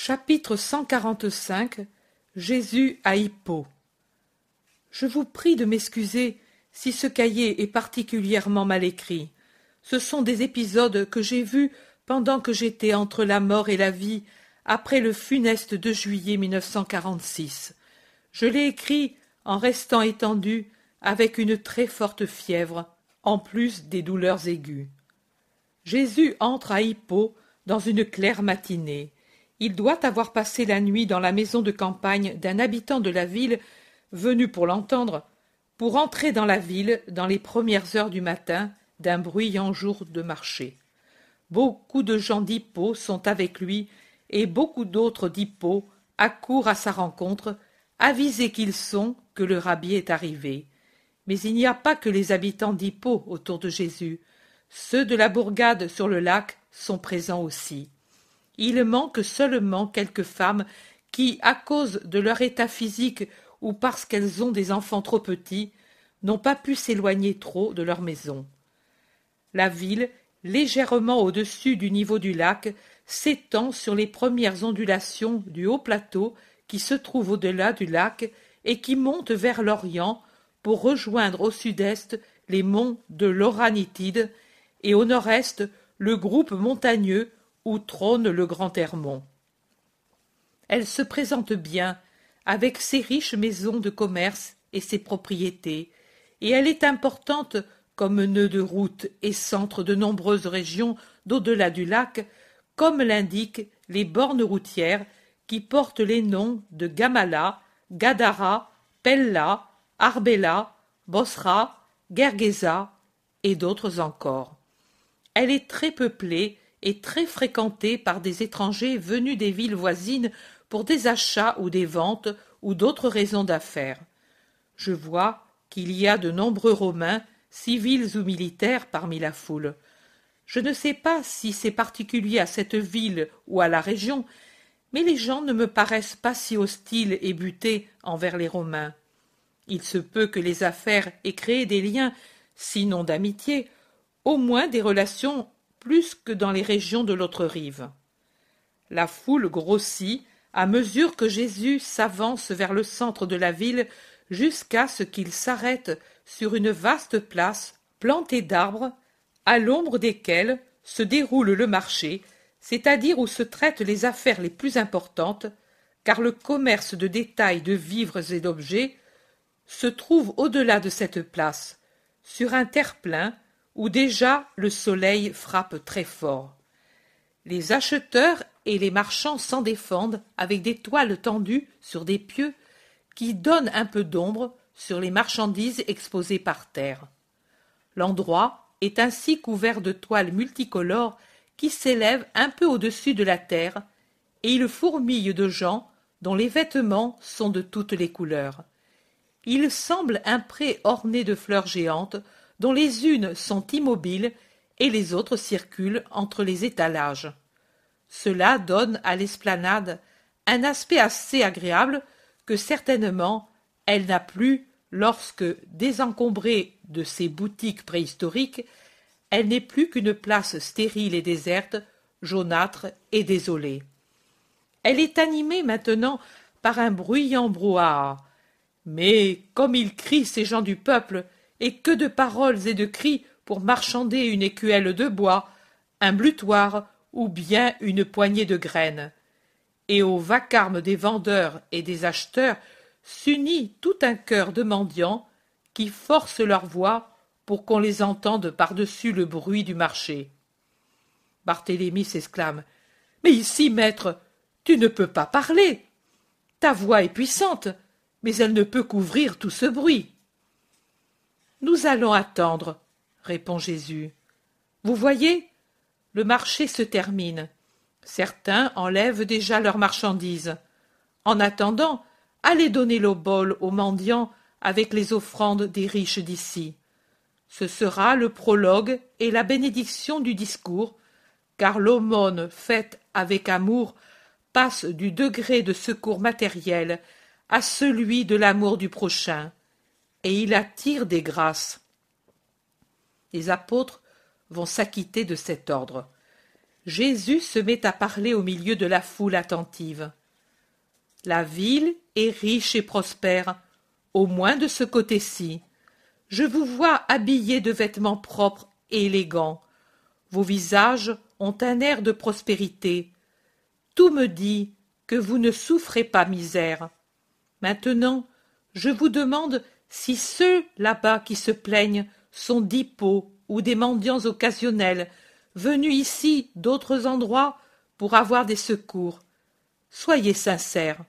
Chapitre 145 Jésus à Hippo Je vous prie de m'excuser si ce cahier est particulièrement mal écrit. Ce sont des épisodes que j'ai vus pendant que j'étais entre la mort et la vie après le funeste de juillet 1946. Je l'ai écrit en restant étendu avec une très forte fièvre, en plus des douleurs aiguës. Jésus entre à Hippo dans une claire matinée. Il doit avoir passé la nuit dans la maison de campagne d'un habitant de la ville venu pour l'entendre, pour entrer dans la ville dans les premières heures du matin d'un bruyant jour de marché. Beaucoup de gens d'Hippo sont avec lui et beaucoup d'autres d'Hippo accourent à sa rencontre, avisés qu'ils sont que le rabbi est arrivé. Mais il n'y a pas que les habitants d'Hippo autour de Jésus. Ceux de la bourgade sur le lac sont présents aussi il manque seulement quelques femmes qui, à cause de leur état physique ou parce qu'elles ont des enfants trop petits, n'ont pas pu s'éloigner trop de leur maison. La ville, légèrement au-dessus du niveau du lac, s'étend sur les premières ondulations du haut plateau qui se trouve au-delà du lac et qui monte vers l'Orient pour rejoindre au sud-est les monts de l'Oranitide et au nord-est le groupe montagneux trône le grand Hermon. Elle se présente bien, avec ses riches maisons de commerce et ses propriétés, et elle est importante comme nœud de route et centre de nombreuses régions d'au-delà du lac, comme l'indiquent les bornes routières qui portent les noms de Gamala, Gadara, Pella, Arbela, Bosra, Gergesa et d'autres encore. Elle est très peuplée est très fréquentée par des étrangers venus des villes voisines pour des achats ou des ventes ou d'autres raisons d'affaires. Je vois qu'il y a de nombreux Romains, civils ou militaires, parmi la foule. Je ne sais pas si c'est particulier à cette ville ou à la région, mais les gens ne me paraissent pas si hostiles et butés envers les Romains. Il se peut que les affaires aient créé des liens, sinon d'amitié, au moins des relations plus que dans les régions de l'autre rive. La foule grossit à mesure que Jésus s'avance vers le centre de la ville jusqu'à ce qu'il s'arrête sur une vaste place plantée d'arbres, à l'ombre desquels se déroule le marché, c'est-à-dire où se traitent les affaires les plus importantes, car le commerce de détail de vivres et d'objets se trouve au-delà de cette place, sur un terre-plein où déjà le soleil frappe très fort. Les acheteurs et les marchands s'en défendent avec des toiles tendues sur des pieux qui donnent un peu d'ombre sur les marchandises exposées par terre. L'endroit est ainsi couvert de toiles multicolores qui s'élèvent un peu au-dessus de la terre, et il fourmille de gens dont les vêtements sont de toutes les couleurs. Il semble un pré orné de fleurs géantes dont les unes sont immobiles et les autres circulent entre les étalages. Cela donne à l'esplanade un aspect assez agréable que certainement elle n'a plus lorsque, désencombrée de ses boutiques préhistoriques, elle n'est plus qu'une place stérile et déserte, jaunâtre et désolée. Elle est animée maintenant par un bruyant brouhaha. Mais comme ils crient ces gens du peuple, et que de paroles et de cris pour marchander une écuelle de bois, un blutoir ou bien une poignée de graines. Et au vacarme des vendeurs et des acheteurs s'unit tout un chœur de mendiants qui forcent leur voix pour qu'on les entende par-dessus le bruit du marché. Barthélemy s'exclame. Mais ici, maître, tu ne peux pas parler. Ta voix est puissante, mais elle ne peut couvrir tout ce bruit. Nous allons attendre, répond Jésus. Vous voyez, le marché se termine. Certains enlèvent déjà leurs marchandises. En attendant, allez donner l'obol aux mendiants avec les offrandes des riches d'ici. Ce sera le prologue et la bénédiction du discours, car l'aumône faite avec amour passe du degré de secours matériel à celui de l'amour du prochain et il attire des grâces. Les apôtres vont s'acquitter de cet ordre. Jésus se met à parler au milieu de la foule attentive. La ville est riche et prospère, au moins de ce côté-ci. Je vous vois habillés de vêtements propres et élégants. Vos visages ont un air de prospérité. Tout me dit que vous ne souffrez pas misère. Maintenant, je vous demande si ceux là-bas qui se plaignent sont d'hippo ou des mendiants occasionnels venus ici d'autres endroits pour avoir des secours. Soyez sincères.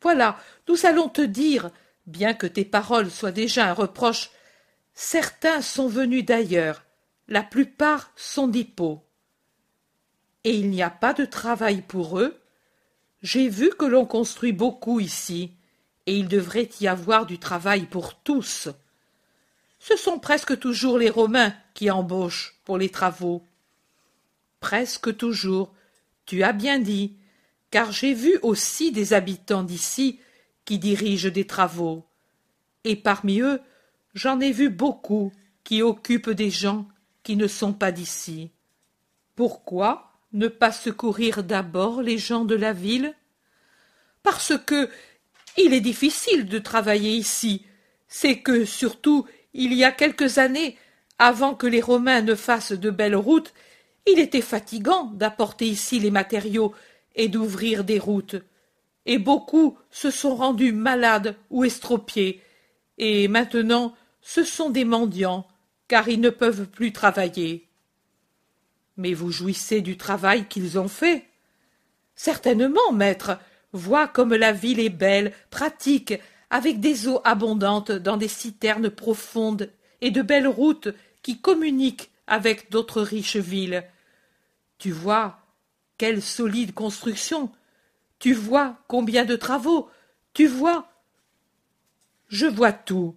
Voilà, nous allons te dire, bien que tes paroles soient déjà un reproche, certains sont venus d'ailleurs, la plupart sont d'Hippo. Et il n'y a pas de travail pour eux. J'ai vu que l'on construit beaucoup ici, et il devrait y avoir du travail pour tous. Ce sont presque toujours les Romains qui embauchent pour les travaux. Presque toujours, tu as bien dit, car j'ai vu aussi des habitants d'ici qui dirigent des travaux, et parmi eux j'en ai vu beaucoup qui occupent des gens qui ne sont pas d'ici. Pourquoi ne pas secourir d'abord les gens de la ville? Parce que il est difficile de travailler ici. C'est que, surtout, il y a quelques années, avant que les Romains ne fassent de belles routes, il était fatigant d'apporter ici les matériaux et d'ouvrir des routes. Et beaucoup se sont rendus malades ou estropiés, et maintenant ce sont des mendiants, car ils ne peuvent plus travailler. Mais vous jouissez du travail qu'ils ont fait. Certainement, maître, vois comme la ville est belle, pratique, avec des eaux abondantes dans des citernes profondes et de belles routes qui communiquent avec d'autres riches villes. Tu vois quelle solide construction. Tu vois combien de travaux. Tu vois. Je vois tout.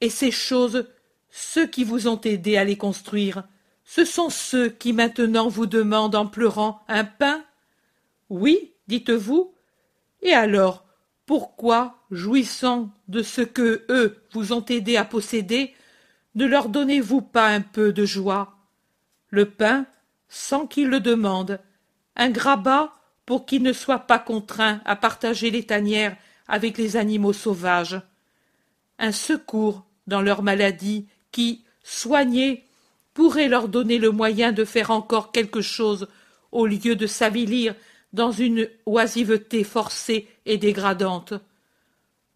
Et ces choses, ceux qui vous ont aidé à les construire, ce sont ceux qui maintenant vous demandent en pleurant un pain Oui, dites-vous. Et alors, pourquoi, jouissant de ce que eux vous ont aidé à posséder, ne leur donnez-vous pas un peu de joie? Le pain, sans qu'ils le demandent, un grabat pour qu'ils ne soient pas contraints à partager les tanières avec les animaux sauvages, un secours dans leur maladie qui, soignés, pourrait leur donner le moyen de faire encore quelque chose au lieu de s'avilir dans une oisiveté forcée et dégradante.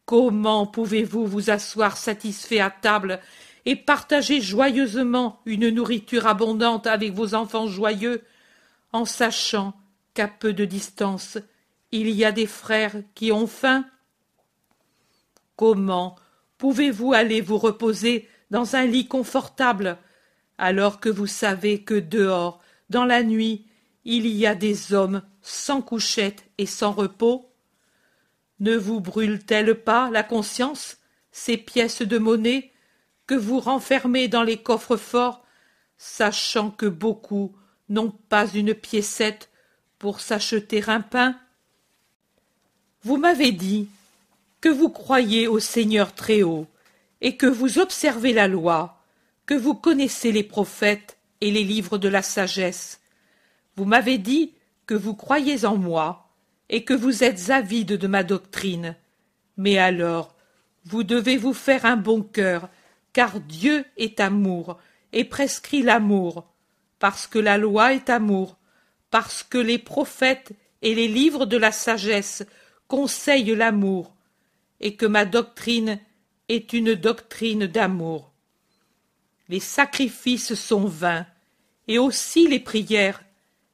Comment pouvez-vous vous asseoir satisfait à table et partager joyeusement une nourriture abondante avec vos enfants joyeux en sachant qu'à peu de distance il y a des frères qui ont faim? Comment pouvez-vous aller vous reposer dans un lit confortable alors que vous savez que dehors, dans la nuit, il y a des hommes sans couchette et sans repos Ne vous brûlent-elles pas la conscience, ces pièces de monnaie que vous renfermez dans les coffres forts, sachant que beaucoup n'ont pas une piécette pour s'acheter un pain? Vous m'avez dit que vous croyez au Seigneur Très-Haut, et que vous observez la loi, que vous connaissez les prophètes et les livres de la sagesse. Vous m'avez dit que vous croyez en moi, et que vous êtes avide de ma doctrine. Mais alors, vous devez vous faire un bon cœur, car Dieu est amour, et prescrit l'amour parce que la loi est amour, parce que les prophètes et les livres de la sagesse conseillent l'amour, et que ma doctrine est une doctrine d'amour. Les sacrifices sont vains, et aussi les prières,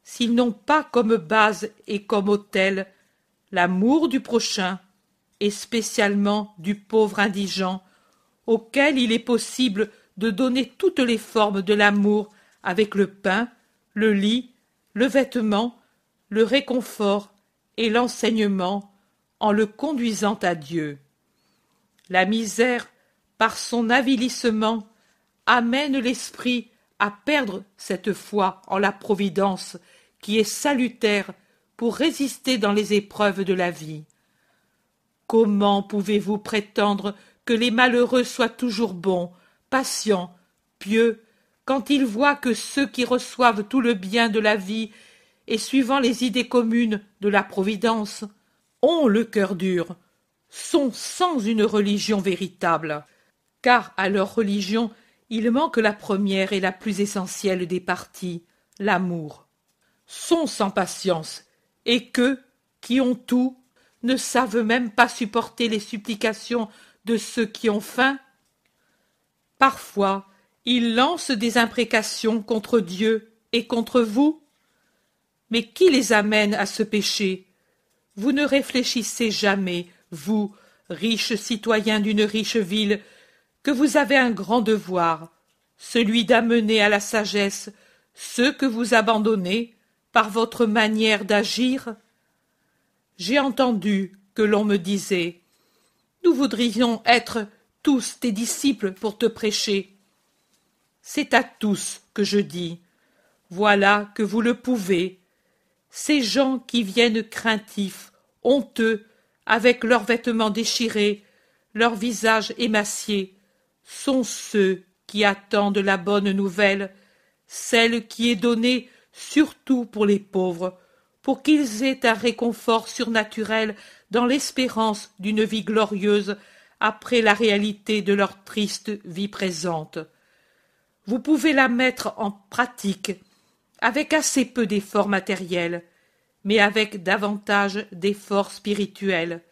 s'ils n'ont pas comme base et comme autel l'amour du prochain, et spécialement du pauvre indigent, auquel il est possible de donner toutes les formes de l'amour avec le pain, le lit, le vêtement, le réconfort et l'enseignement en le conduisant à Dieu. La misère, par son avilissement, amène l'esprit à perdre cette foi en la providence qui est salutaire pour résister dans les épreuves de la vie. Comment pouvez-vous prétendre que les malheureux soient toujours bons, patients, pieux, quand ils voient que ceux qui reçoivent tout le bien de la vie et suivant les idées communes de la Providence ont le cœur dur, sont sans une religion véritable, car à leur religion il manque la première et la plus essentielle des parties, l'amour, sont sans patience, et que, qui ont tout, ne savent même pas supporter les supplications de ceux qui ont faim Parfois, ils lancent des imprécations contre Dieu et contre vous. Mais qui les amène à ce péché? Vous ne réfléchissez jamais, vous, riches citoyens d'une riche ville, que vous avez un grand devoir, celui d'amener à la sagesse ceux que vous abandonnez votre manière d'agir J'ai entendu que l'on me disait Nous voudrions être tous tes disciples pour te prêcher. C'est à tous que je dis. Voilà que vous le pouvez. Ces gens qui viennent craintifs, honteux, avec leurs vêtements déchirés, leurs visages émaciés, sont ceux qui attendent la bonne nouvelle, celle qui est donnée surtout pour les pauvres, pour qu'ils aient un réconfort surnaturel dans l'espérance d'une vie glorieuse après la réalité de leur triste vie présente. Vous pouvez la mettre en pratique avec assez peu d'efforts matériels, mais avec davantage d'efforts spirituels,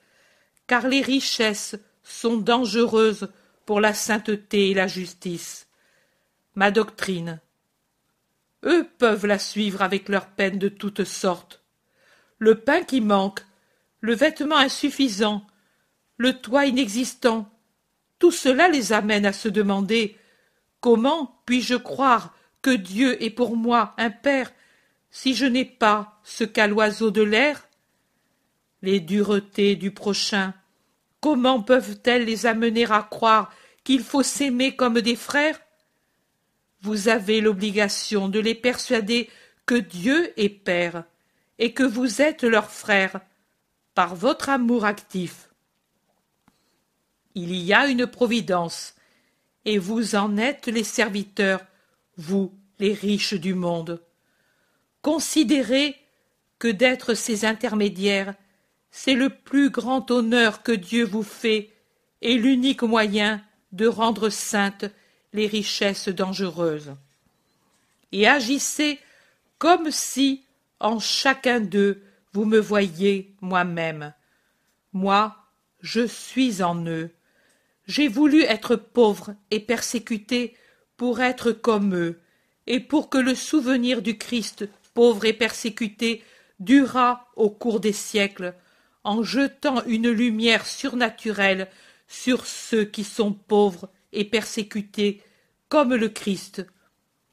car les richesses sont dangereuses pour la sainteté et la justice. Ma doctrine. Eux peuvent la suivre avec leurs peines de toutes sortes. Le pain qui manque, le vêtement insuffisant, le toit inexistant, tout cela les amène à se demander comment puis-je croire que Dieu est pour moi un Père si je n'ai pas ce qu'a l'oiseau de l'air? Les duretés du prochain, comment peuvent-elles les amener à croire qu'il faut s'aimer comme des frères? Vous avez l'obligation de les persuader que Dieu est Père et que vous êtes leur frère par votre amour actif il y a une providence, et vous en êtes les serviteurs, vous, les riches du monde. Considérez que d'être ses intermédiaires, c'est le plus grand honneur que Dieu vous fait et l'unique moyen de rendre saintes les richesses dangereuses. Et agissez comme si, en chacun d'eux, vous me voyiez moi-même. Moi, je suis en eux. J'ai voulu être pauvre et persécuté pour être comme eux, et pour que le souvenir du Christ pauvre et persécuté durât au cours des siècles, en jetant une lumière surnaturelle sur ceux qui sont pauvres et persécutés comme le Christ,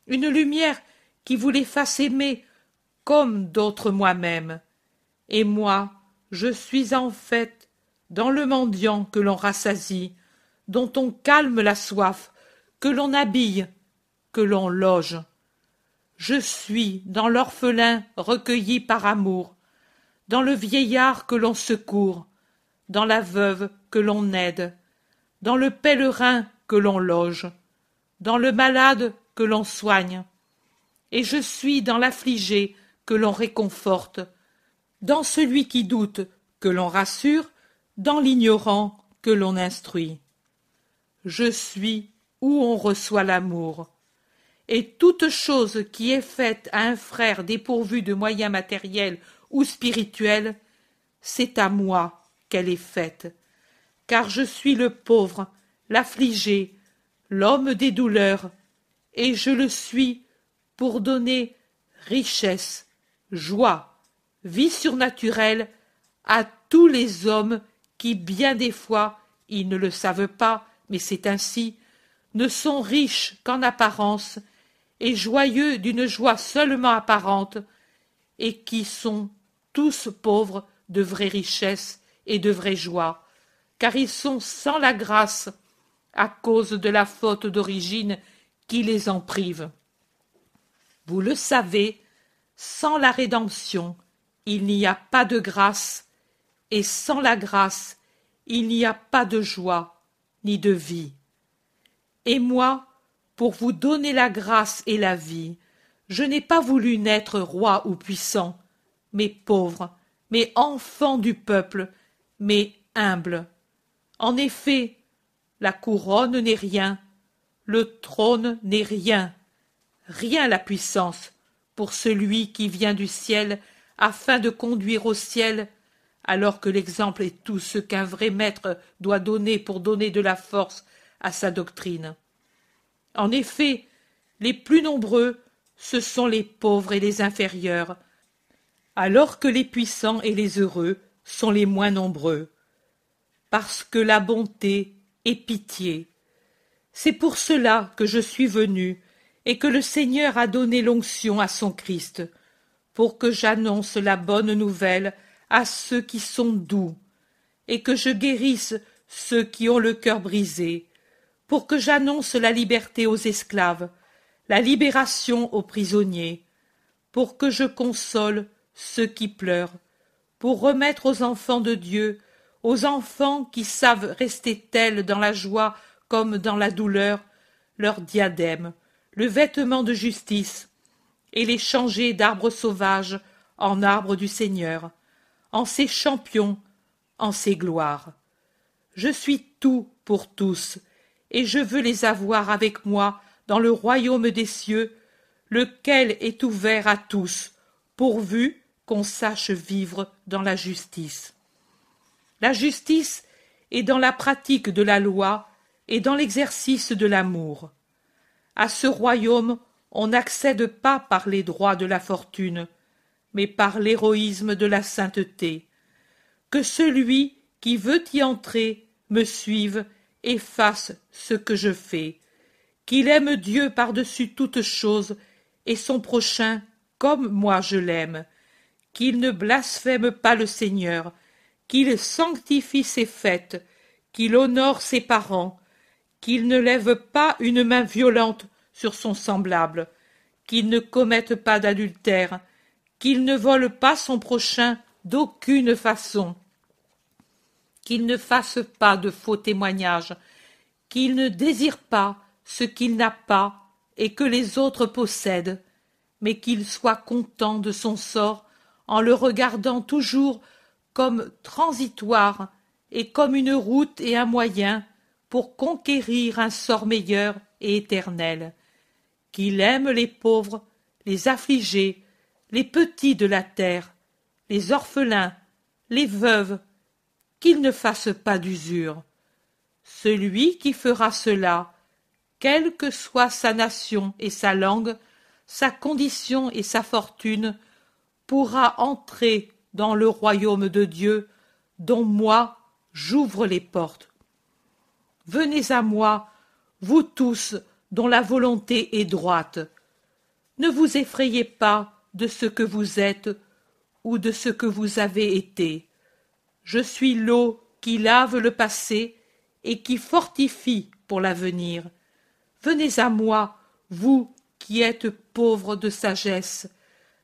une lumière qui vous les fasse aimer comme d'autres moi-même. Et moi, je suis en fait dans le mendiant que l'on rassasie, dont on calme la soif, que l'on habille, que l'on loge. Je suis dans l'orphelin recueilli par amour, dans le vieillard que l'on secourt, dans la veuve que l'on aide, dans le pèlerin que l'on loge, dans le malade que l'on soigne, et je suis dans l'affligé que l'on réconforte, dans celui qui doute que l'on rassure, dans l'ignorant que l'on instruit je suis où on reçoit l'amour. Et toute chose qui est faite à un frère dépourvu de moyens matériels ou spirituels, c'est à moi qu'elle est faite, car je suis le pauvre, l'affligé, l'homme des douleurs, et je le suis pour donner richesse, joie, vie surnaturelle à tous les hommes qui bien des fois, ils ne le savent pas, mais c'est ainsi, ne sont riches qu'en apparence, et joyeux d'une joie seulement apparente, et qui sont tous pauvres de vraie richesse et de vraie joie, car ils sont sans la grâce à cause de la faute d'origine qui les en prive. Vous le savez, sans la rédemption, il n'y a pas de grâce, et sans la grâce, il n'y a pas de joie, ni de vie. Et moi, pour vous donner la grâce et la vie. Je n'ai pas voulu naître roi ou puissant, mais pauvre, mais enfant du peuple, mais humble. En effet, la couronne n'est rien, le trône n'est rien, rien la puissance pour celui qui vient du ciel afin de conduire au ciel, alors que l'exemple est tout ce qu'un vrai maître doit donner pour donner de la force à sa doctrine. En effet, les plus nombreux, ce sont les pauvres et les inférieurs, alors que les puissants et les heureux sont les moins nombreux. Parce que la bonté est pitié. C'est pour cela que je suis venu et que le Seigneur a donné l'onction à son Christ, pour que j'annonce la bonne nouvelle à ceux qui sont doux, et que je guérisse ceux qui ont le cœur brisé, pour que j'annonce la liberté aux esclaves, la libération aux prisonniers, pour que je console ceux qui pleurent, pour remettre aux enfants de Dieu, aux enfants qui savent rester tels dans la joie comme dans la douleur, leur diadème, le vêtement de justice, et les changer d'arbres sauvages en arbres du Seigneur, en ses champions, en ses gloires. Je suis tout pour tous, et je veux les avoir avec moi dans le royaume des cieux, lequel est ouvert à tous, pourvu qu'on sache vivre dans la justice. La justice est dans la pratique de la loi et dans l'exercice de l'amour. À ce royaume, on n'accède pas par les droits de la fortune, mais par l'héroïsme de la sainteté. Que celui qui veut y entrer me suive et fasse ce que je fais, qu'il aime Dieu par-dessus toute chose et son prochain comme moi je l'aime, qu'il ne blasphème pas le Seigneur, qu'il sanctifie ses fêtes, qu'il honore ses parents, qu'il ne lève pas une main violente sur son semblable, qu'il ne commette pas d'adultère, qu'il ne vole pas son prochain d'aucune façon, qu'il ne fasse pas de faux témoignages, qu'il ne désire pas ce qu'il n'a pas et que les autres possèdent, mais qu'il soit content de son sort en le regardant toujours comme transitoire et comme une route et un moyen pour conquérir un sort meilleur et éternel, qu'il aime les pauvres, les affligés, les petits de la terre, les orphelins, les veuves, qu'il ne fasse pas d'usure. Celui qui fera cela, quelle que soit sa nation et sa langue, sa condition et sa fortune, pourra entrer dans le royaume de Dieu, dont moi j'ouvre les portes. Venez à moi, vous tous dont la volonté est droite. Ne vous effrayez pas de ce que vous êtes ou de ce que vous avez été. Je suis l'eau qui lave le passé et qui fortifie pour l'avenir. Venez à moi, vous qui êtes pauvres de sagesse.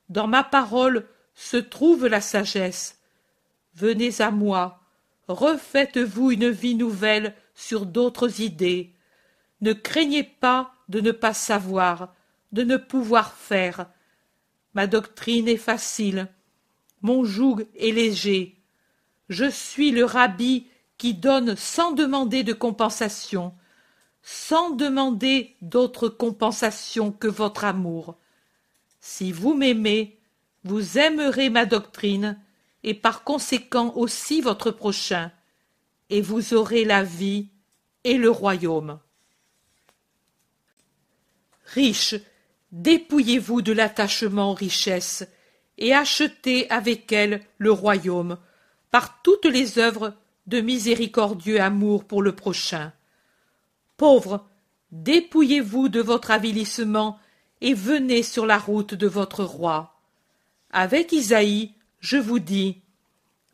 Dans ma parole se trouve la sagesse. Venez à moi, refaites-vous une vie nouvelle sur d'autres idées. Ne craignez pas de ne pas savoir, de ne pouvoir faire. Ma doctrine est facile, mon joug est léger. Je suis le rabbi qui donne sans demander de compensation, sans demander d'autre compensation que votre amour. Si vous m'aimez, vous aimerez ma doctrine, et par conséquent aussi votre prochain, et vous aurez la vie et le royaume. Riches, dépouillez-vous de l'attachement aux richesses, et achetez avec elles le royaume, par toutes les œuvres de miséricordieux amour pour le prochain. Pauvres, dépouillez-vous de votre avilissement et venez sur la route de votre roi. Avec Isaïe, je vous dis,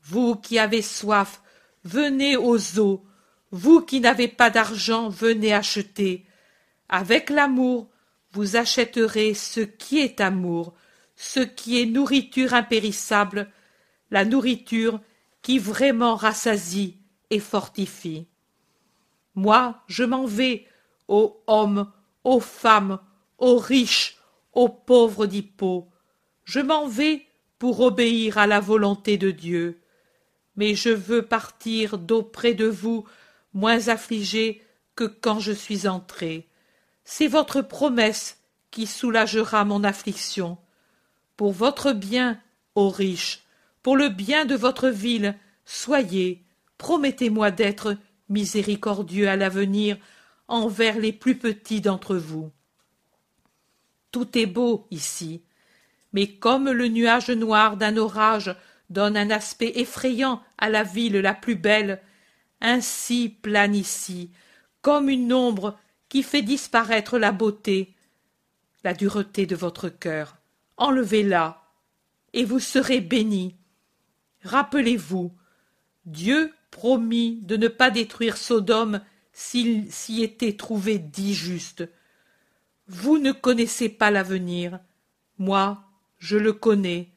vous qui avez soif, venez aux eaux, vous qui n'avez pas d'argent, venez acheter. Avec l'amour, vous achèterez ce qui est amour, ce qui est nourriture impérissable, la nourriture qui vraiment rassasie et fortifie. Moi, je m'en vais, ô homme, aux femmes, aux riches, aux pauvres d'Hippo. Je m'en vais pour obéir à la volonté de Dieu. Mais je veux partir d'auprès de vous moins affligé que quand je suis entré. C'est votre promesse qui soulagera mon affliction. Pour votre bien, ô riches, pour le bien de votre ville, soyez, promettez-moi d'être miséricordieux à l'avenir envers les plus petits d'entre vous. Tout est beau ici, mais comme le nuage noir d'un orage donne un aspect effrayant à la ville la plus belle, ainsi plane ici, comme une ombre qui fait disparaître la beauté, la dureté de votre cœur. Enlevez-la, et vous serez bénis. Rappelez-vous, Dieu promit de ne pas détruire Sodome s'il s'y était trouvé dix justes. Vous ne connaissez pas l'avenir, moi je le connais,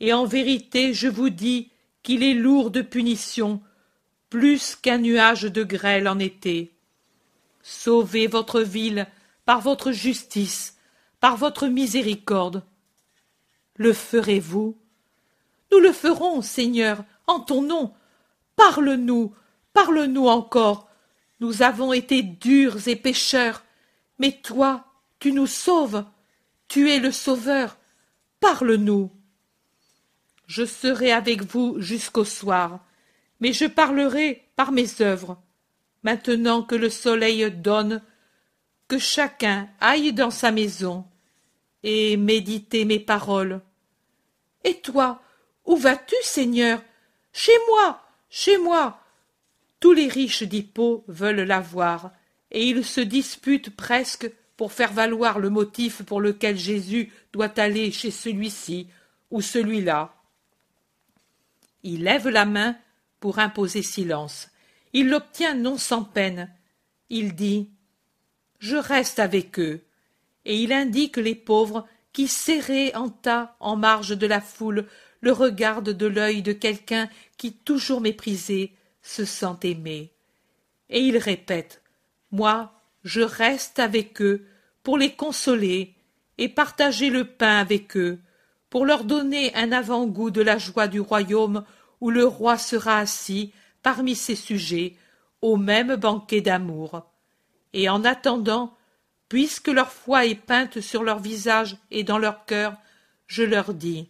et en vérité je vous dis qu'il est lourd de punition, plus qu'un nuage de grêle en été. Sauvez votre ville par votre justice, par votre miséricorde. Le ferez-vous? Nous le ferons, Seigneur, en ton nom. Parle-nous, parle-nous encore. Nous avons été durs et pécheurs, mais toi, tu nous sauves. Tu es le Sauveur. Parle-nous. Je serai avec vous jusqu'au soir, mais je parlerai par mes œuvres. Maintenant que le soleil donne, que chacun aille dans sa maison et méditer mes paroles. Et toi, où vas-tu, Seigneur? Chez moi, chez moi. Tous les riches d'Hippo veulent la voir, et ils se disputent presque pour faire valoir le motif pour lequel Jésus doit aller chez celui-ci ou celui-là. Il lève la main pour imposer silence. Il l'obtient non sans peine. Il dit Je reste avec eux. Et il indique les pauvres qui, serrés en tas en marge de la foule, le regardent de l'œil de quelqu'un qui, toujours méprisé, se sent aimé. Et il répète Moi, je reste avec eux pour les consoler et partager le pain avec eux, pour leur donner un avant-goût de la joie du royaume où le roi sera assis parmi ses sujets au même banquet d'amour. Et en attendant, puisque leur foi est peinte sur leur visage et dans leur cœur, je leur dis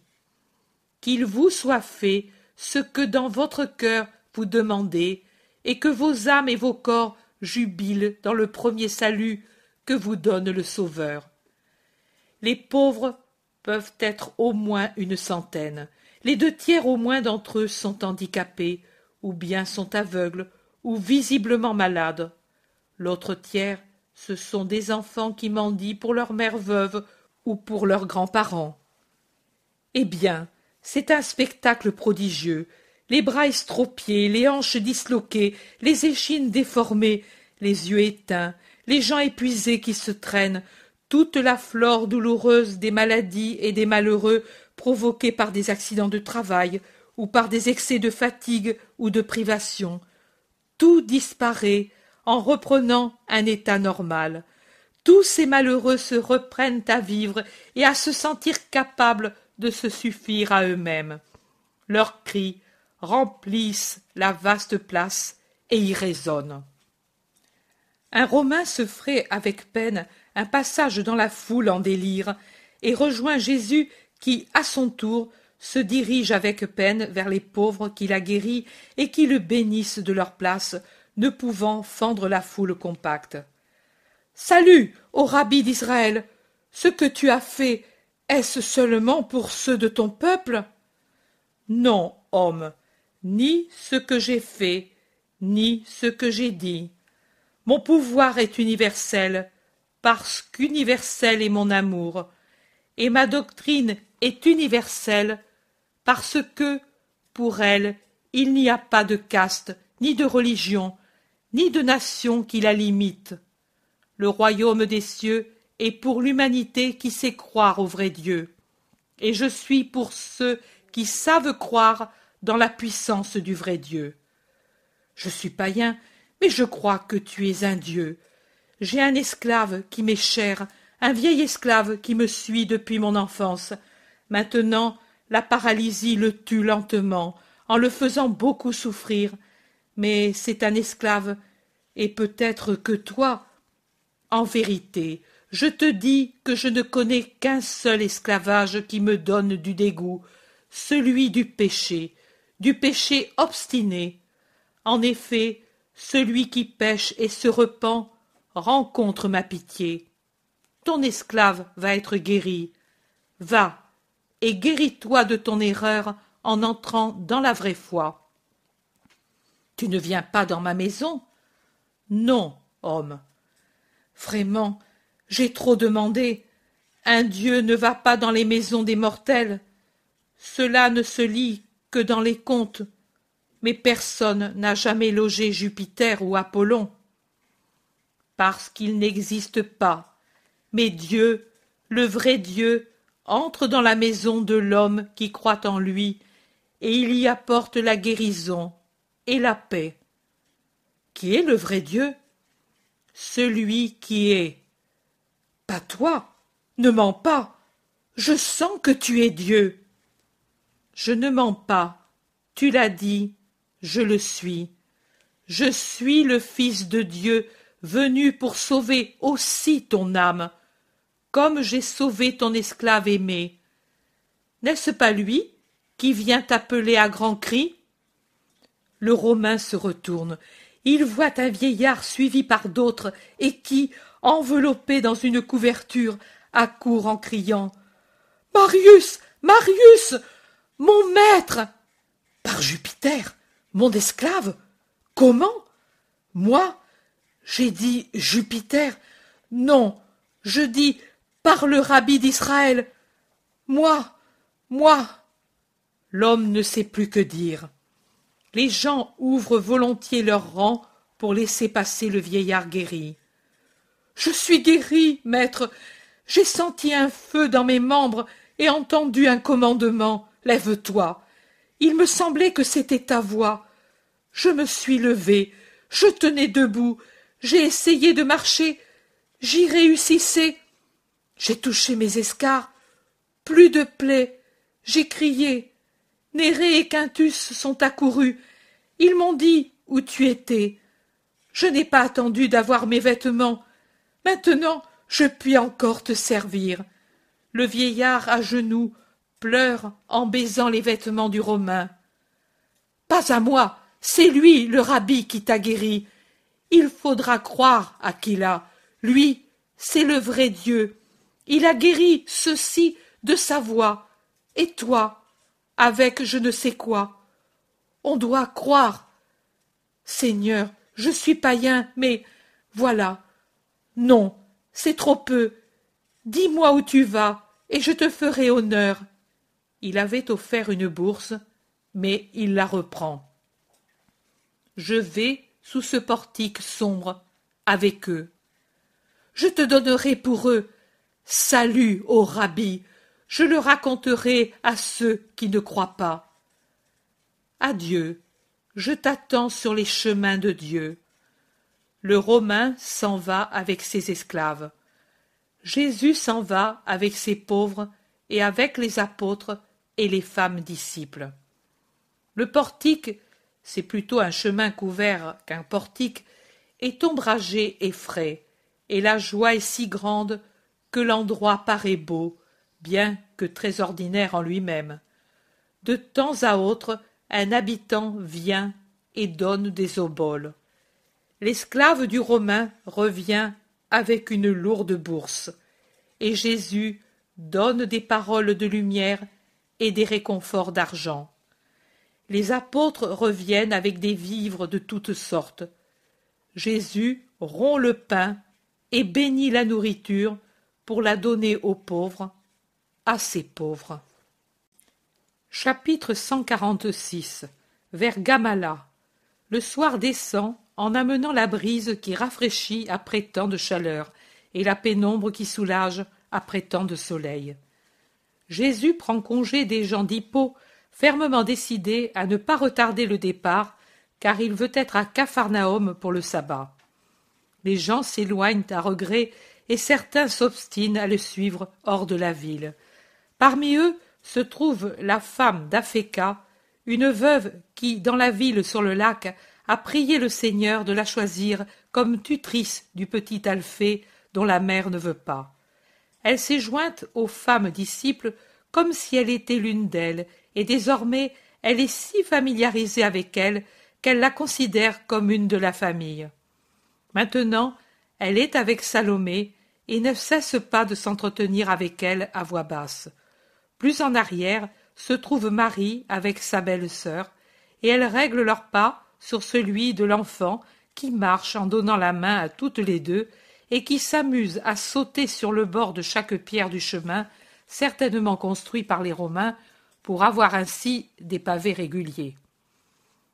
qu'il vous soit fait ce que dans votre cœur vous demandez, et que vos âmes et vos corps jubilent dans le premier salut que vous donne le Sauveur. Les pauvres peuvent être au moins une centaine. Les deux tiers au moins d'entre eux sont handicapés, ou bien sont aveugles, ou visiblement malades. L'autre tiers, ce sont des enfants qui mendient pour leur mère veuve ou pour leurs grands-parents. Eh bien, c'est un spectacle prodigieux. Les bras estropiés, les hanches disloquées, les échines déformées, les yeux éteints, les gens épuisés qui se traînent, toute la flore douloureuse des maladies et des malheureux provoqués par des accidents de travail ou par des excès de fatigue ou de privation, tout disparaît en reprenant un état normal. Tous ces malheureux se reprennent à vivre et à se sentir capables de se suffire à eux-mêmes. Leurs cris remplissent la vaste place et y résonnent. Un Romain se ferait avec peine un passage dans la foule en délire, et rejoint Jésus qui, à son tour, se dirige avec peine vers les pauvres qu'il a guéris et qui le bénissent de leur place, ne pouvant fendre la foule compacte. Salut, ô rabbi d'Israël. Ce que tu as fait, est-ce seulement pour ceux de ton peuple? Non, homme, ni ce que j'ai fait, ni ce que j'ai dit. Mon pouvoir est universel, parce qu'universel est mon amour, et ma doctrine est universelle, parce que, pour elle, il n'y a pas de caste, ni de religion, ni de nation qui la limite. Le royaume des cieux est pour l'humanité qui sait croire au vrai Dieu, et je suis pour ceux qui savent croire dans la puissance du vrai Dieu. Je suis païen, mais je crois que tu es un Dieu. J'ai un esclave qui m'est cher, un vieil esclave qui me suit depuis mon enfance. Maintenant, la paralysie le tue lentement, en le faisant beaucoup souffrir. Mais c'est un esclave, et peut-être que toi. En vérité, je te dis que je ne connais qu'un seul esclavage qui me donne du dégoût, celui du péché, du péché obstiné. En effet, celui qui pêche et se repent rencontre ma pitié. Ton esclave va être guéri. Va, et guéris-toi de ton erreur en entrant dans la vraie foi. Tu ne viens pas dans ma maison? Non, homme. Vraiment, j'ai trop demandé. Un Dieu ne va pas dans les maisons des mortels. Cela ne se lit que dans les contes. Mais personne n'a jamais logé Jupiter ou Apollon. Parce qu'il n'existe pas. Mais Dieu, le vrai Dieu, entre dans la maison de l'homme qui croit en lui, et il y apporte la guérison et la paix. Qui est le vrai Dieu? Celui qui est. Pas toi, ne mens pas. Je sens que tu es Dieu. Je ne mens pas. Tu l'as dit, je le suis. Je suis le Fils de Dieu, venu pour sauver aussi ton âme comme j'ai sauvé ton esclave aimé. N'est-ce pas lui qui vient t'appeler à grands cris? Le Romain se retourne. Il voit un vieillard suivi par d'autres et qui, enveloppé dans une couverture, accourt en criant Marius Marius Mon maître Par Jupiter Mon esclave Comment Moi J'ai dit Jupiter Non, je dis par le rabbi d'Israël. Moi, moi. L'homme ne sait plus que dire. Les gens ouvrent volontiers leurs rangs pour laisser passer le vieillard guéri. Je suis guéri, maître. J'ai senti un feu dans mes membres et entendu un commandement. Lève-toi. Il me semblait que c'était ta voix. Je me suis levé. Je tenais debout. J'ai essayé de marcher. J'y réussissais. J'ai touché mes escarres. Plus de plaies. J'ai crié. Néré et Quintus sont accourus. Ils m'ont dit où tu étais. Je n'ai pas attendu d'avoir mes vêtements. Maintenant, je puis encore te servir. Le vieillard à genoux pleure en baisant les vêtements du Romain. Pas à moi, c'est lui, le rabbi, qui t'a guéri. Il faudra croire, Aquila. Lui, c'est le vrai Dieu. Il a guéri ceci de sa voix, et toi, avec je ne sais quoi. On doit croire. Seigneur, je suis païen, mais voilà. Non, c'est trop peu. Dis-moi où tu vas, et je te ferai honneur. Il avait offert une bourse, mais il la reprend. Je vais sous ce portique sombre avec eux. Je te donnerai pour eux Salut, ô rabbi, je le raconterai à ceux qui ne croient pas. Adieu, je t'attends sur les chemins de Dieu. Le Romain s'en va avec ses esclaves. Jésus s'en va avec ses pauvres et avec les apôtres et les femmes disciples. Le portique, c'est plutôt un chemin couvert qu'un portique, est ombragé et frais, et la joie est si grande que l'endroit paraît beau, bien que très ordinaire en lui-même. De temps à autre, un habitant vient et donne des oboles. L'esclave du Romain revient avec une lourde bourse, et Jésus donne des paroles de lumière et des réconforts d'argent. Les apôtres reviennent avec des vivres de toutes sortes. Jésus rompt le pain et bénit la nourriture pour la donner aux pauvres, à ces pauvres. Chapitre 146 Vers Gamala. Le soir descend en amenant la brise qui rafraîchit après tant de chaleur et la pénombre qui soulage après tant de soleil. Jésus prend congé des gens d'Hippo, fermement décidés à ne pas retarder le départ, car il veut être à Capharnaüm pour le sabbat. Les gens s'éloignent à regret et certains s'obstinent à le suivre hors de la ville. Parmi eux se trouve la femme d'Afeka, une veuve qui, dans la ville sur le lac, a prié le Seigneur de la choisir comme tutrice du petit Alphée dont la mère ne veut pas. Elle s'est jointe aux femmes disciples comme si elle était l'une d'elles, et désormais elle est si familiarisée avec elle qu'elle la considère comme une de la famille. Maintenant, elle est avec Salomé et ne cesse pas de s'entretenir avec elle à voix basse. Plus en arrière se trouve Marie avec sa belle-sœur, et elles règlent leur pas sur celui de l'enfant qui marche en donnant la main à toutes les deux et qui s'amuse à sauter sur le bord de chaque pierre du chemin, certainement construit par les Romains, pour avoir ainsi des pavés réguliers.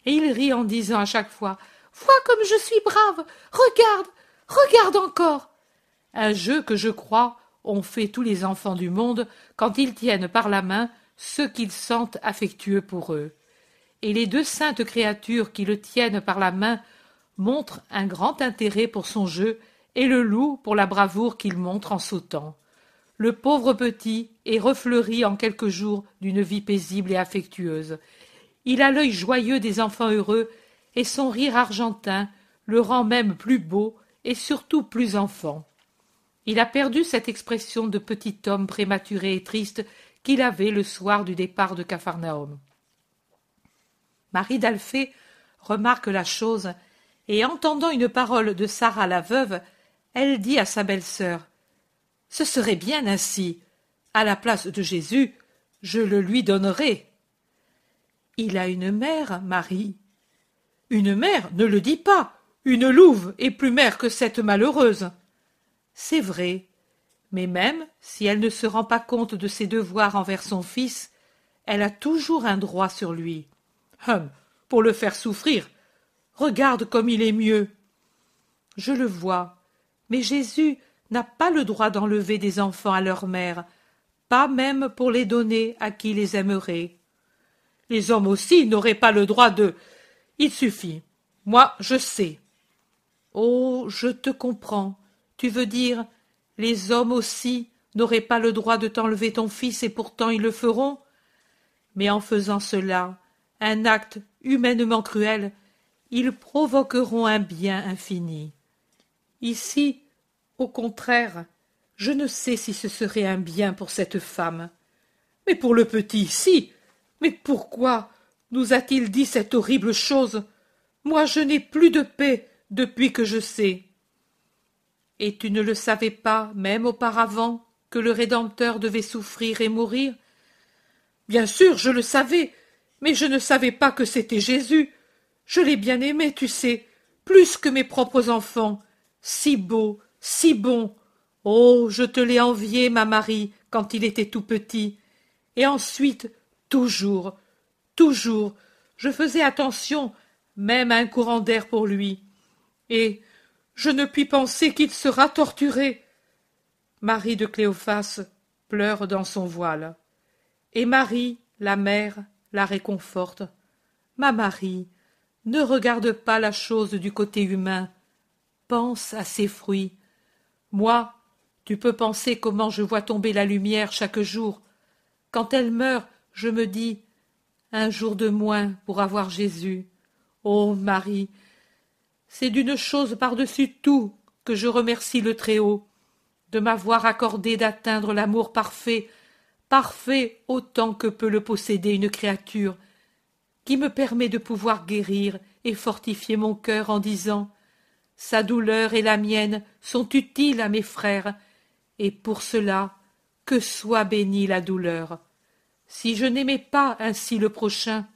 Et il rit en disant à chaque fois Vois comme je suis brave. Regarde. Regarde encore. Un jeu que je crois ont fait tous les enfants du monde quand ils tiennent par la main ceux qu'ils sentent affectueux pour eux. Et les deux saintes créatures qui le tiennent par la main montrent un grand intérêt pour son jeu et le loup pour la bravoure qu'il montre en sautant. Le pauvre petit est refleuri en quelques jours d'une vie paisible et affectueuse. Il a l'œil joyeux des enfants heureux et son rire argentin le rend même plus beau et surtout plus enfant. Il a perdu cette expression de petit homme prématuré et triste qu'il avait le soir du départ de Capharnaüm. Marie d'Alphée remarque la chose, et entendant une parole de Sarah la veuve, elle dit à sa belle-sœur Ce serait bien ainsi. À la place de Jésus, je le lui donnerai. Il a une mère, Marie, une mère, ne le dis pas. Une louve est plus mère que cette malheureuse. C'est vrai. Mais même si elle ne se rend pas compte de ses devoirs envers son fils, elle a toujours un droit sur lui. Hum, pour le faire souffrir. Regarde comme il est mieux. Je le vois. Mais Jésus n'a pas le droit d'enlever des enfants à leur mère, pas même pour les donner à qui les aimerait. Les hommes aussi n'auraient pas le droit de il suffit. Moi, je sais. Oh, je te comprends. Tu veux dire, les hommes aussi n'auraient pas le droit de t'enlever ton fils et pourtant ils le feront? Mais en faisant cela, un acte humainement cruel, ils provoqueront un bien infini. Ici, au contraire, je ne sais si ce serait un bien pour cette femme. Mais pour le petit, si. Mais pourquoi nous a-t-il dit cette horrible chose? Moi je n'ai plus de paix depuis que je sais. Et tu ne le savais pas, même auparavant, que le Rédempteur devait souffrir et mourir? Bien sûr, je le savais, mais je ne savais pas que c'était Jésus. Je l'ai bien aimé, tu sais, plus que mes propres enfants. Si beau, si bon. Oh, je te l'ai envié, ma Marie, quand il était tout petit. Et ensuite, toujours, toujours, je faisais attention, même à un courant d'air pour lui. Et je ne puis penser qu'il sera torturé. Marie de Cléophas pleure dans son voile. Et Marie, la mère, la réconforte. Ma Marie, ne regarde pas la chose du côté humain. Pense à ses fruits. Moi, tu peux penser comment je vois tomber la lumière chaque jour. Quand elle meurt, je me dis un jour de moins pour avoir Jésus. Ô Marie, c'est d'une chose par-dessus tout que je remercie le Très-Haut, de m'avoir accordé d'atteindre l'amour parfait, parfait autant que peut le posséder une créature, qui me permet de pouvoir guérir et fortifier mon cœur en disant Sa douleur et la mienne sont utiles à mes frères, et pour cela que soit bénie la douleur. Si je n'aimais pas ainsi le prochain,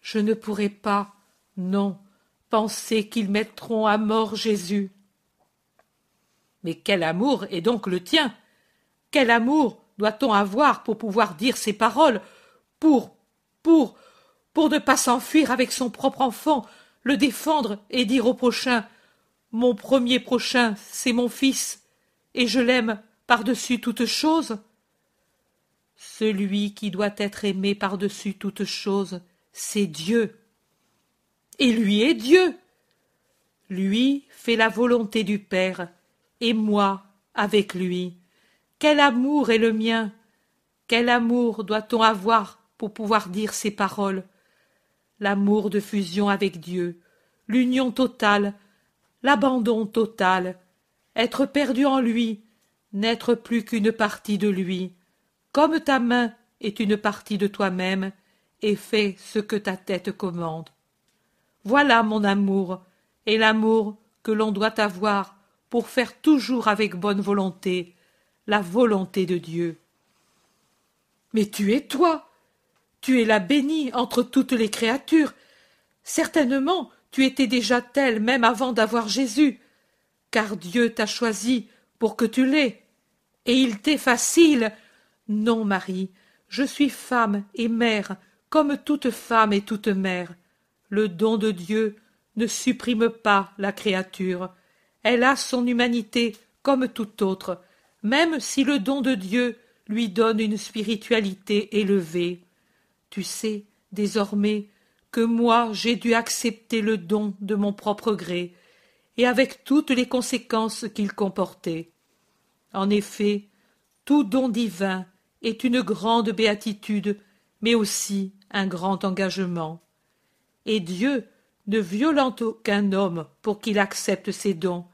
je ne pourrais pas, non, penser qu'ils mettront à mort Jésus. Mais quel amour est donc le tien? Quel amour doit-on avoir pour pouvoir dire ces paroles? Pour, pour, pour ne pas s'enfuir avec son propre enfant, le défendre et dire au prochain Mon premier prochain, c'est mon fils, et je l'aime par-dessus toute chose celui qui doit être aimé par-dessus toute chose, c'est Dieu. Et lui est Dieu. Lui fait la volonté du Père, et moi avec lui. Quel amour est le mien Quel amour doit-on avoir pour pouvoir dire ces paroles? L'amour de fusion avec Dieu, l'union totale, l'abandon total, être perdu en lui, n'être plus qu'une partie de lui, comme ta main est une partie de toi-même, et fais ce que ta tête commande. Voilà mon amour, et l'amour que l'on doit avoir pour faire toujours avec bonne volonté la volonté de Dieu. Mais tu es toi, tu es la bénie entre toutes les créatures. Certainement, tu étais déjà telle même avant d'avoir Jésus, car Dieu t'a choisi pour que tu l'aies. Et il t'est facile. Non, Marie, je suis femme et mère, comme toute femme et toute mère. Le don de Dieu ne supprime pas la créature. Elle a son humanité comme tout autre, même si le don de Dieu lui donne une spiritualité élevée. Tu sais, désormais, que moi j'ai dû accepter le don de mon propre gré, et avec toutes les conséquences qu'il comportait. En effet, tout don divin est une grande béatitude, mais aussi un grand engagement. Et Dieu ne violente aucun homme pour qu'il accepte ses dons,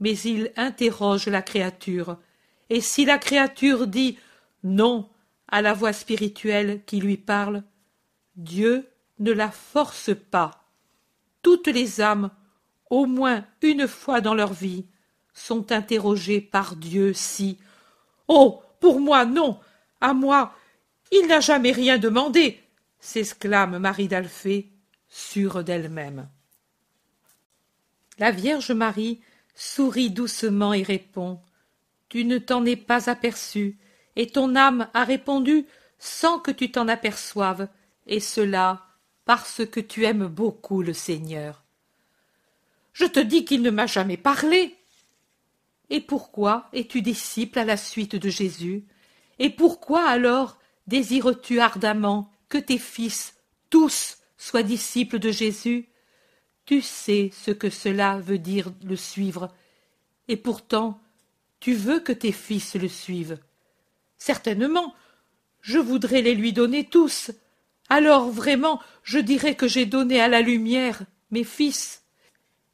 mais il interroge la créature, et si la créature dit non à la voix spirituelle qui lui parle, Dieu ne la force pas. Toutes les âmes, au moins une fois dans leur vie, sont interrogées par Dieu si Oh. Pour moi, non. À moi, il n'a jamais rien demandé. s'exclame Marie d'Alphée, sûre d'elle-même. La Vierge Marie sourit doucement et répond. Tu ne t'en es pas aperçu, et ton âme a répondu sans que tu t'en aperçoives, et cela parce que tu aimes beaucoup le Seigneur. Je te dis qu'il ne m'a jamais parlé. Et pourquoi es-tu disciple à la suite de Jésus? Et pourquoi alors désires-tu ardemment que tes fils, tous, soient disciples de Jésus? Tu sais ce que cela veut dire le suivre, et pourtant tu veux que tes fils le suivent. Certainement, je voudrais les lui donner tous. Alors vraiment je dirais que j'ai donné à la lumière mes fils.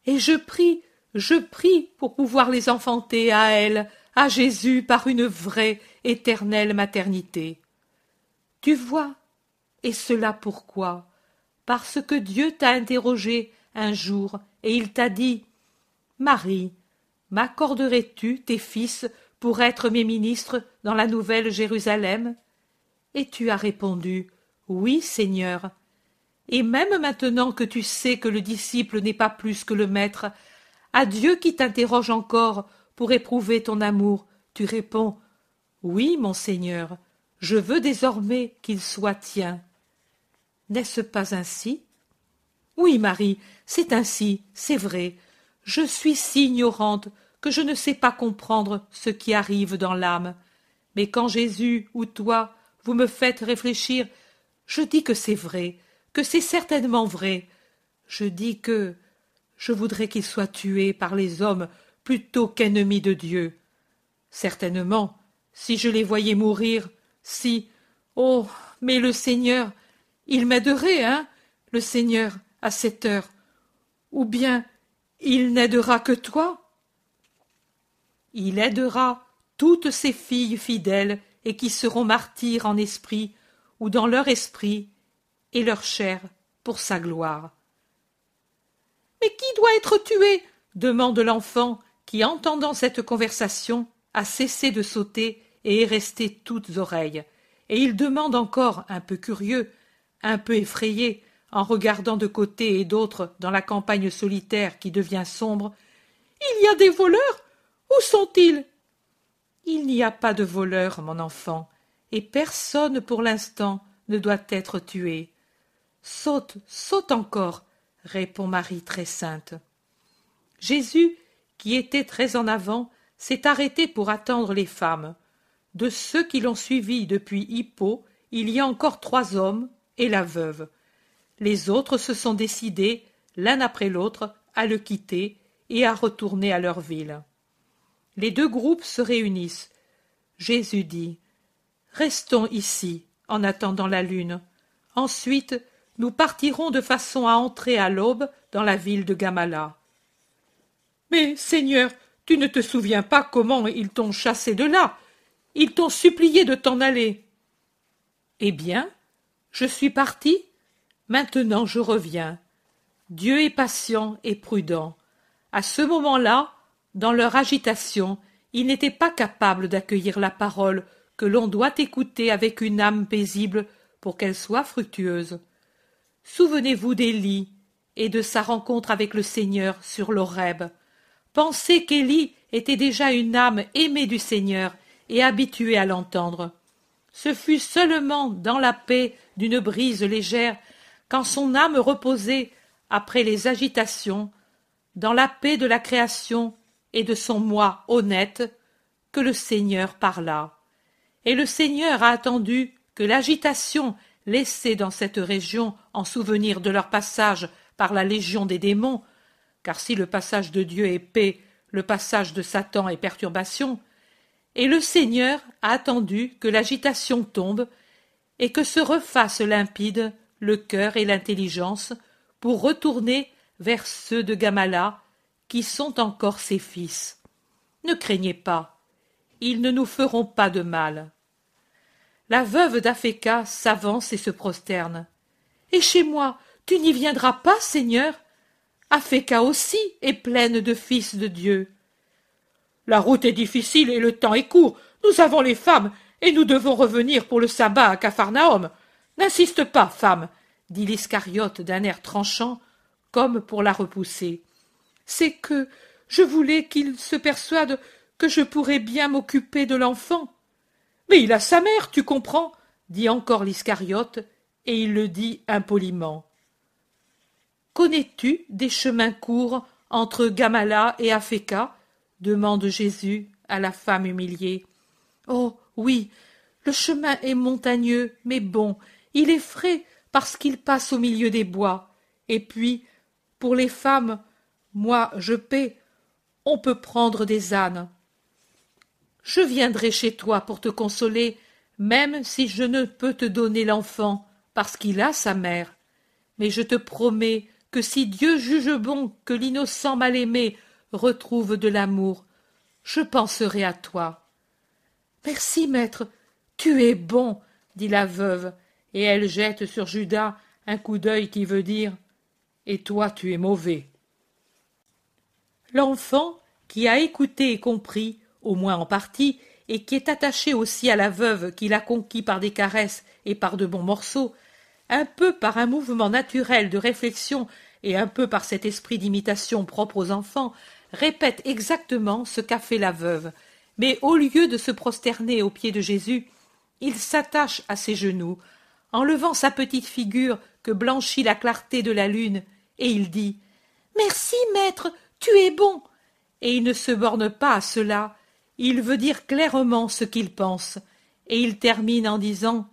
Et je prie je prie pour pouvoir les enfanter à elle, à Jésus, par une vraie, éternelle maternité. Tu vois, et cela pourquoi? Parce que Dieu t'a interrogé un jour, et il t'a dit Marie, m'accorderais-tu tes fils pour être mes ministres dans la nouvelle Jérusalem? Et tu as répondu Oui, Seigneur. Et même maintenant que tu sais que le disciple n'est pas plus que le maître, à Dieu qui t'interroge encore pour éprouver ton amour, tu réponds Oui, mon Seigneur, je veux désormais qu'il soit tien. N'est-ce pas ainsi? Oui, Marie, c'est ainsi, c'est vrai. Je suis si ignorante que je ne sais pas comprendre ce qui arrive dans l'âme. Mais quand Jésus ou toi vous me faites réfléchir, je dis que c'est vrai, que c'est certainement vrai. Je dis que je voudrais qu'il soit tué par les hommes plutôt qu'ennemi de Dieu. Certainement, si je les voyais mourir, si. Oh. Mais le Seigneur. Il m'aiderait, hein, le Seigneur, à cette heure. Ou bien il n'aidera que toi? Il aidera toutes ces filles fidèles et qui seront martyrs en esprit ou dans leur esprit et leur chair pour sa gloire. Mais qui doit être tué? demande l'enfant, qui, entendant cette conversation, a cessé de sauter et est resté toutes oreilles. Et il demande encore, un peu curieux, un peu effrayé, en regardant de côté et d'autre dans la campagne solitaire qui devient sombre. Il y a des voleurs? Où sont-ils? Il n'y a pas de voleurs, mon enfant, et personne pour l'instant ne doit être tué. Saute, saute encore, répond Marie très sainte. Jésus, qui était très en avant, s'est arrêté pour attendre les femmes. De ceux qui l'ont suivi depuis Hippo, il y a encore trois hommes et la veuve. Les autres se sont décidés, l'un après l'autre, à le quitter et à retourner à leur ville. Les deux groupes se réunissent. Jésus dit Restons ici, en attendant la lune. Ensuite, nous partirons de façon à entrer à l'aube dans la ville de Gamala. Mais, Seigneur, tu ne te souviens pas comment ils t'ont chassé de là. Ils t'ont supplié de t'en aller. Eh bien, je suis parti. Maintenant je reviens. Dieu est patient et prudent. À ce moment-là, dans leur agitation, ils n'étaient pas capables d'accueillir la parole que l'on doit écouter avec une âme paisible pour qu'elle soit fructueuse. Souvenez-vous d'Élie et de sa rencontre avec le Seigneur sur l'Horeb. Pensez qu'Élie était déjà une âme aimée du Seigneur et habituée à l'entendre. Ce fut seulement dans la paix d'une brise légère, quand son âme reposait après les agitations, dans la paix de la création et de son moi honnête, que le Seigneur parla. Et le Seigneur a attendu que l'agitation laissée dans cette région en souvenir de leur passage par la légion des démons, car si le passage de Dieu est paix, le passage de Satan est perturbation, et le Seigneur a attendu que l'agitation tombe et que se refasse limpide le cœur et l'intelligence pour retourner vers ceux de Gamala qui sont encore ses fils. Ne craignez pas, ils ne nous feront pas de mal. La veuve d'Afeka s'avance et se prosterne. Et chez moi, tu n'y viendras pas, Seigneur? Afeka aussi est pleine de fils de Dieu. La route est difficile et le temps est court. Nous avons les femmes, et nous devons revenir pour le sabbat à Capharnaüm. N'insiste pas, femme, dit l'Iscariote d'un air tranchant, comme pour la repousser. C'est que je voulais qu'il se persuade que je pourrais bien m'occuper de l'enfant. Mais il a sa mère, tu comprends, dit encore l'Iscariote, et il le dit impoliment. Connais-tu des chemins courts entre Gamala et Afeka demande Jésus à la femme humiliée. Oh oui, le chemin est montagneux, mais bon, il est frais parce qu'il passe au milieu des bois. Et puis, pour les femmes, moi je paie, on peut prendre des ânes. Je viendrai chez toi pour te consoler, même si je ne peux te donner l'enfant, parce qu'il a sa mère. Mais je te promets que si Dieu juge bon que l'innocent mal-aimé retrouve de l'amour, je penserai à toi. Merci, maître, tu es bon, dit la veuve, et elle jette sur Judas un coup d'œil qui veut dire Et toi tu es mauvais. L'enfant, qui a écouté et compris, au moins en partie, et qui est attaché aussi à la veuve qui l'a conquis par des caresses et par de bons morceaux, un peu par un mouvement naturel de réflexion et un peu par cet esprit d'imitation propre aux enfants, répète exactement ce qu'a fait la veuve, mais au lieu de se prosterner aux pieds de Jésus, il s'attache à ses genoux, en levant sa petite figure que blanchit la clarté de la lune, et il dit Merci, maître, tu es bon. Et il ne se borne pas à cela, il veut dire clairement ce qu'il pense, et il termine en disant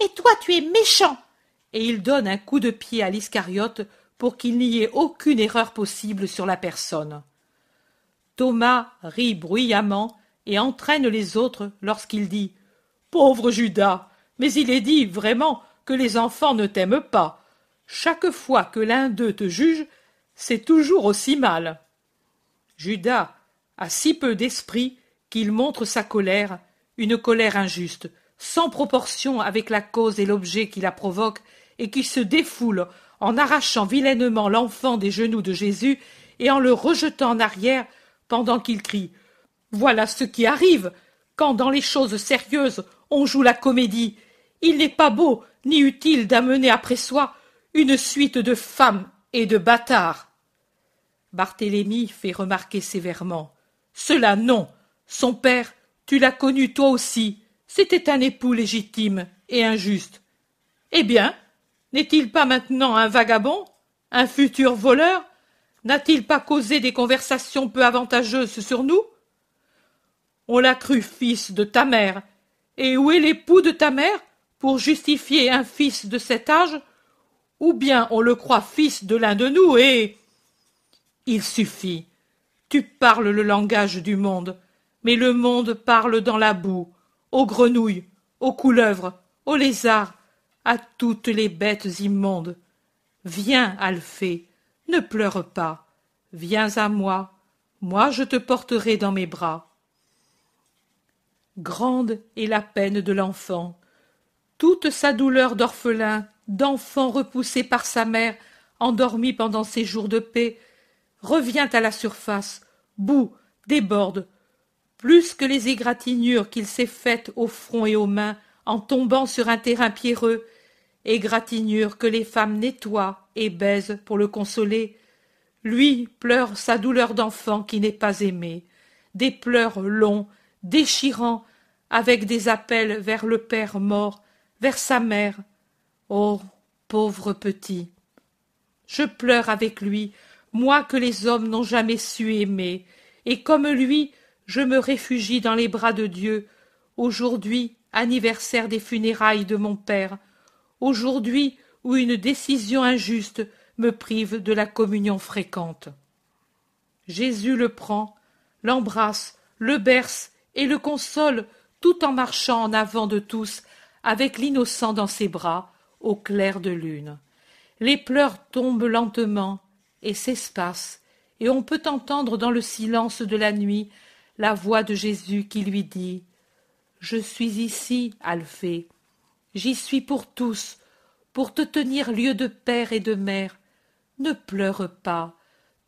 Et toi tu es méchant. Et il donne un coup de pied à l'Iscariote pour qu'il n'y ait aucune erreur possible sur la personne. Thomas rit bruyamment et entraîne les autres lorsqu'il dit Pauvre Judas, mais il est dit vraiment que les enfants ne t'aiment pas. Chaque fois que l'un d'eux te juge, c'est toujours aussi mal. Judas a si peu d'esprit montre sa colère, une colère injuste, sans proportion avec la cause et l'objet qui la provoque, et qui se défoule en arrachant vilainement l'enfant des genoux de Jésus et en le rejetant en arrière pendant qu'il crie Voilà ce qui arrive quand dans les choses sérieuses on joue la comédie. Il n'est pas beau ni utile d'amener après soi une suite de femmes et de bâtards. Barthélemy fait remarquer sévèrement. Cela non. Son père, tu l'as connu toi aussi. C'était un époux légitime et injuste. Eh bien, n'est-il pas maintenant un vagabond, un futur voleur, n'a-t-il pas causé des conversations peu avantageuses sur nous? On l'a cru fils de ta mère. Et où est l'époux de ta mère pour justifier un fils de cet âge? Ou bien on le croit fils de l'un de nous et. Il suffit. Tu parles le langage du monde, mais le monde parle dans la boue, aux grenouilles, aux couleuvres, aux lézards, à toutes les bêtes immondes. Viens, Alphée, ne pleure pas. Viens à moi, moi je te porterai dans mes bras. Grande est la peine de l'enfant. Toute sa douleur d'orphelin, d'enfant repoussé par sa mère, endormi pendant ses jours de paix, revient à la surface, bout, déborde, plus que les égratignures qu'il s'est faites au front et aux mains en tombant sur un terrain pierreux, égratignures que les femmes nettoient et baisent pour le consoler, lui pleure sa douleur d'enfant qui n'est pas aimé, des pleurs longs, déchirants, avec des appels vers le père mort, vers sa mère. Oh. Pauvre petit. Je pleure avec lui, moi que les hommes n'ont jamais su aimer, et comme lui, je me réfugie dans les bras de Dieu, aujourd'hui, anniversaire des funérailles de mon père, aujourd'hui où une décision injuste me prive de la communion fréquente. Jésus le prend, l'embrasse, le berce et le console tout en marchant en avant de tous avec l'innocent dans ses bras au clair de lune. Les pleurs tombent lentement et s'espacent, et on peut entendre dans le silence de la nuit la voix de Jésus qui lui dit Je suis ici, Alphée. J'y suis pour tous, pour te tenir lieu de père et de mère. Ne pleure pas.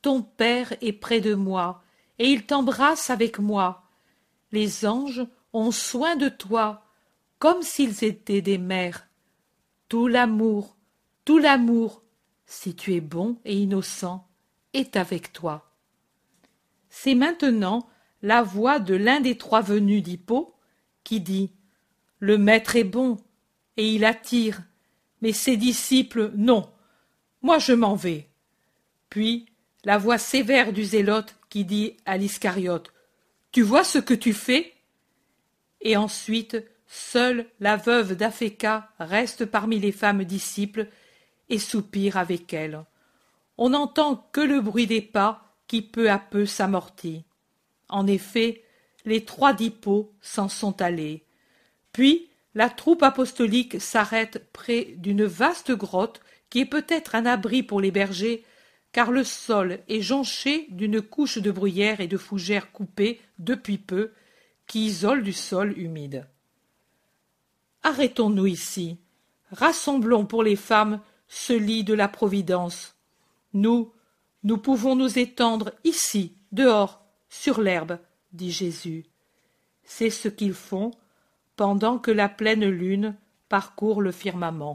Ton père est près de moi, et il t'embrasse avec moi. Les anges ont soin de toi, comme s'ils étaient des mères. Tout l'amour, tout l'amour, si tu es bon et innocent, est avec toi. C'est maintenant la voix de l'un des trois venus d'Hippo qui dit Le maître est bon et il attire, mais ses disciples non. Moi je m'en vais. Puis la voix sévère du zélote qui dit à l'Iscariote Tu vois ce que tu fais? Et ensuite Seule la veuve d'Aphéka reste parmi les femmes disciples et soupire avec elle. On n'entend que le bruit des pas qui peu à peu s'amortit. En effet, les trois d'Hippo s'en sont allés. Puis la troupe apostolique s'arrête près d'une vaste grotte qui est peut-être un abri pour les bergers, car le sol est jonché d'une couche de bruyère et de fougères coupées depuis peu, qui isole du sol humide. Arrêtons-nous ici. Rassemblons pour les femmes ce lit de la Providence. Nous, nous pouvons nous étendre ici, dehors, sur l'herbe, dit Jésus. C'est ce qu'ils font pendant que la pleine lune parcourt le firmament.